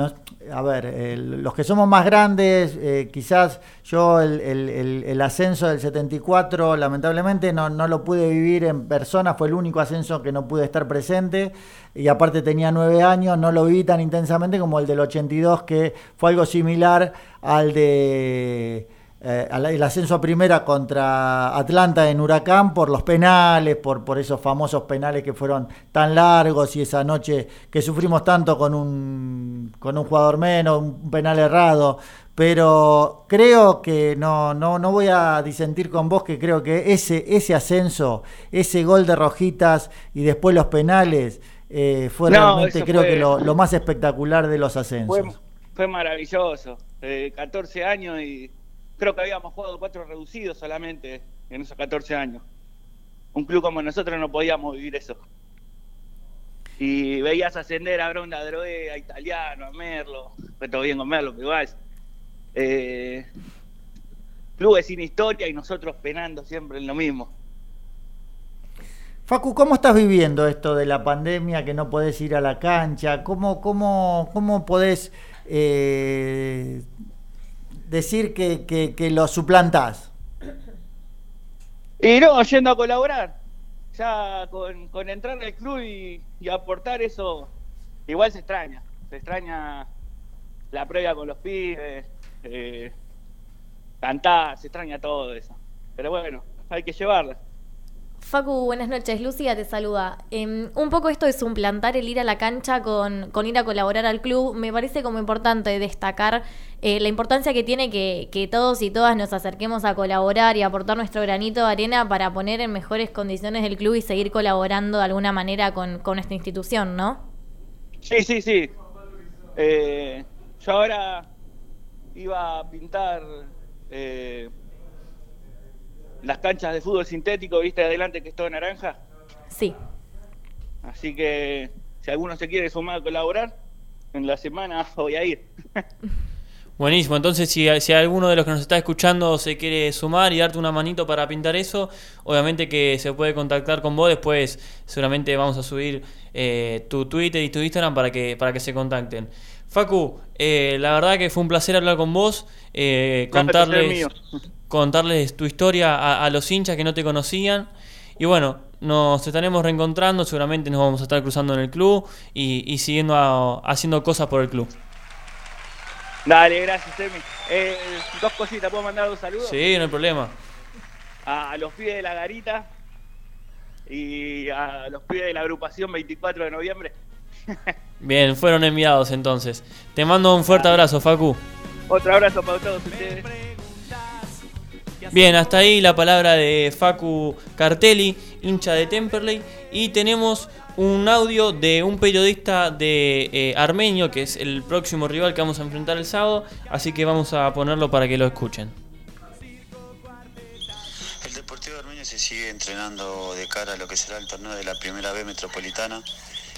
a ver, los que somos más grandes, eh, quizás yo el ascenso del 74 lamentablemente no, no lo pude vivir en persona, fue el único ascenso que no pude estar presente y aparte tenía nueve años, no lo viví tan intensamente como el del 82 que fue algo similar al de eh, el ascenso a primera contra Atlanta en Huracán por los penales, por, por esos famosos penales que fueron tan largos y esa noche que sufrimos tanto con un, con un jugador menos, un penal errado. Pero creo que no, no, no voy a disentir con vos, que creo que ese, ese ascenso, ese gol de Rojitas y después los penales, eh, fue No, realmente creo fue- que lo, lo más espectacular de los ascensos. Fue, fue maravilloso. Eh, 14 años y creo que habíamos jugado cuatro reducidos solamente en esos 14 años. Un club como nosotros no podíamos vivir eso. Y veías ascender a Bronda Droé, a Italiano, a Merlo. Fue todo bien con Merlo, pero igual. Eh, clubes sin historia y nosotros penando siempre en lo mismo. Facu, ¿cómo estás viviendo esto de la pandemia, que no podés ir a la cancha? ¿Cómo, cómo, cómo podés eh, decir que, que, que lo suplantás? Y no, yendo a colaborar. Ya con, con entrar al club y, y aportar eso, igual se extraña. Se extraña la previa con los pibes, eh, cantar, se extraña todo eso. Pero bueno, hay que llevarla. Facu, buenas noches. Lucía te saluda. Em, un poco esto de suplantar el ir a la cancha con, con ir a colaborar al club, me parece como importante destacar eh, la importancia que tiene que, que todos y todas nos acerquemos a colaborar y aportar nuestro granito de arena para poner en mejores condiciones el club y seguir colaborando de alguna manera con, con nuestra institución, ¿no? Sí, sí, sí. Eh, yo ahora iba a pintar eh, las canchas de fútbol sintético, viste adelante que es todo naranja. Sí. Así que si alguno se quiere sumar a colaborar, en la semana voy a ir. Buenísimo, entonces si, si alguno de los que nos está escuchando se quiere sumar y darte una manito para pintar eso, obviamente que se puede contactar con vos, después seguramente vamos a subir eh, tu Twitter y tu Instagram para que, para que se contacten. Facu, eh, la verdad que fue un placer hablar con vos, eh, contarles. Contarles tu historia a, a los hinchas que no te conocían. Y bueno, nos estaremos reencontrando, seguramente nos vamos a estar cruzando en el club y, y siguiendo a- haciendo cosas por el club. Dale, gracias, Emi. Eh, dos cositas, ¿puedo mandar dos saludos? Sí, no hay problema. A, a los pibes de la garita y a los pibes de la agrupación 24 de noviembre. Bien, fueron enviados entonces. Te mando un fuerte abrazo, Facu. Otro abrazo para todos ustedes. Bien, hasta ahí la palabra de Facu Cartelli, hincha de Temperley. Y tenemos un audio de un periodista de eh, Armenio, que es el próximo rival que vamos a enfrentar el sábado. Así que vamos a ponerlo para que lo escuchen. El Deportivo Armenio se sigue entrenando de cara a lo que será el torneo de la Primera B Metropolitana,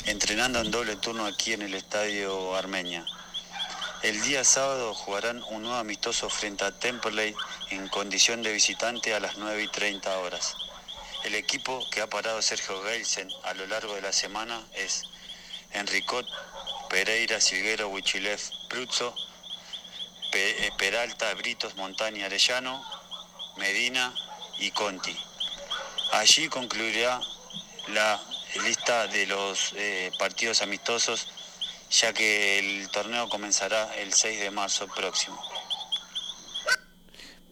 entrenando en doble turno aquí en el Estadio Armenia. El día sábado jugarán un nuevo amistoso frente a Temperley en condición de visitante a las 9 y 30 horas. El equipo que ha parado Sergio Geilsen a lo largo de la semana es Enricot, Pereira, Silguero, Huichilev, Pruzzo, eh, Peralta, Britos, Montaña, Arellano, Medina y Conti. Allí concluirá la lista de los eh, partidos amistosos, ya que el torneo comenzará el 6 de marzo próximo.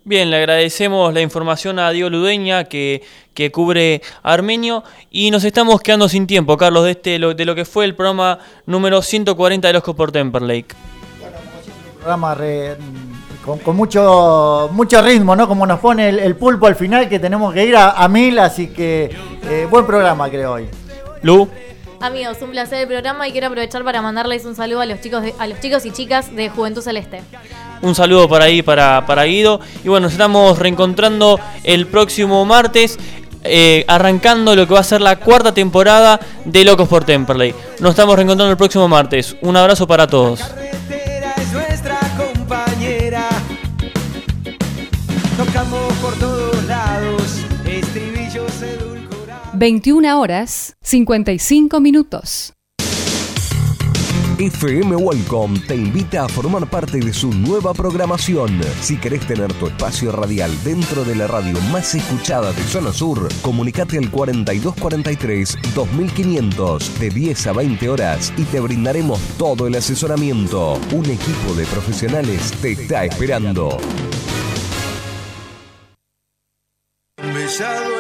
Bien, le agradecemos la información a Diego Ludeña que, que cubre Armenio y nos estamos quedando sin tiempo, Carlos, de, este, lo, de lo que fue el programa número 140 de los por Temperlake. programa re- con, con mucho mucho ritmo, ¿no? Como nos pone el, el pulpo al final, que tenemos que ir a, a mil, así que eh, buen programa creo hoy. Lu. Amigos, un placer el programa y quiero aprovechar para mandarles un saludo a los chicos de- a los chicos y chicas de Juventud Celeste. Un saludo para ahí, para, para Guido. Y bueno, nos estamos reencontrando el próximo martes, eh, arrancando lo que va a ser la cuarta temporada de Locos por Temperley. Nos estamos reencontrando el próximo martes. Un abrazo para todos. 21 horas 55 minutos. FM Welcome te invita a formar parte de su nueva programación. Si querés tener tu espacio radial dentro de la radio más escuchada de Zona Sur, comunicate al 4243-2500 de 10 a 20 horas y te brindaremos todo el asesoramiento. Un equipo de profesionales te está esperando. Besado.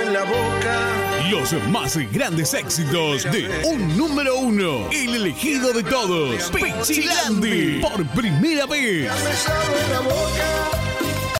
Los más grandes éxitos de un número uno, el elegido de todos, Pichilandi, por primera vez.